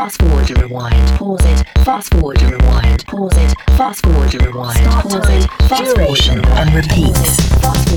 fast forward and rewind, pause it, fast forward and rewind, pause it, fast forward and rewind, pause it, fast forward and repeat.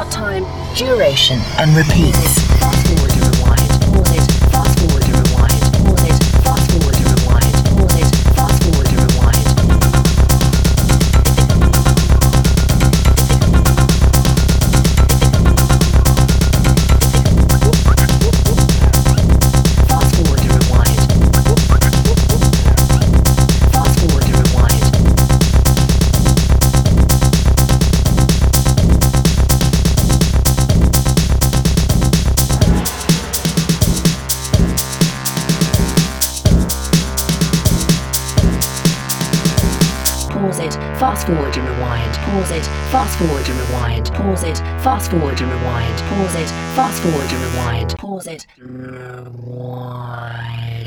Start time, duration, and repeat. Fast forward and rewind. Pause it, fast forward and rewind. Pause it, fast forward and rewind. Pause it, fast forward and rewind. Pause it.